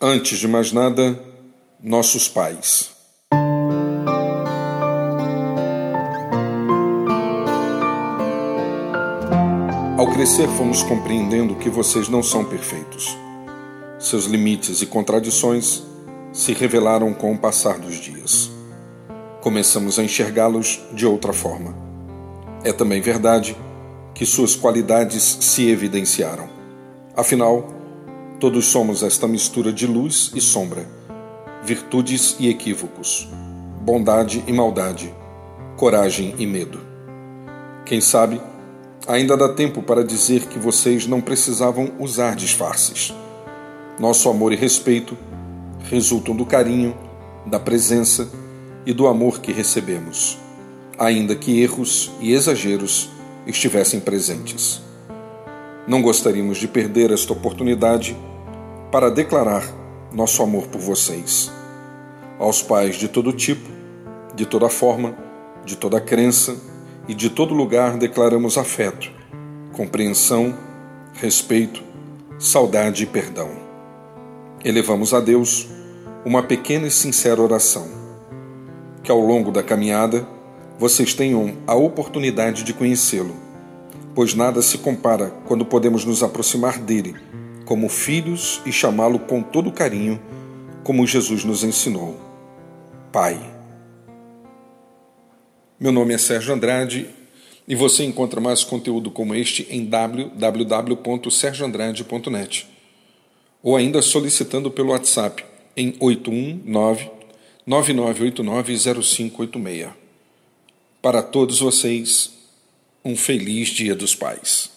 Antes de mais nada, nossos pais. Ao crescer, fomos compreendendo que vocês não são perfeitos. Seus limites e contradições se revelaram com o passar dos dias. Começamos a enxergá-los de outra forma. É também verdade que suas qualidades se evidenciaram. Afinal, Todos somos esta mistura de luz e sombra, virtudes e equívocos, bondade e maldade, coragem e medo. Quem sabe, ainda dá tempo para dizer que vocês não precisavam usar disfarces. Nosso amor e respeito resultam do carinho, da presença e do amor que recebemos, ainda que erros e exageros estivessem presentes. Não gostaríamos de perder esta oportunidade para declarar nosso amor por vocês. Aos pais de todo tipo, de toda forma, de toda crença e de todo lugar declaramos afeto, compreensão, respeito, saudade e perdão. Elevamos a Deus uma pequena e sincera oração. Que ao longo da caminhada vocês tenham a oportunidade de conhecê-lo, pois nada se compara quando podemos nos aproximar dele como filhos e chamá-lo com todo carinho, como Jesus nos ensinou. Pai. Meu nome é Sérgio Andrade e você encontra mais conteúdo como este em www.sergioandrade.net ou ainda solicitando pelo WhatsApp em 819 99890586. Para todos vocês, um feliz Dia dos Pais.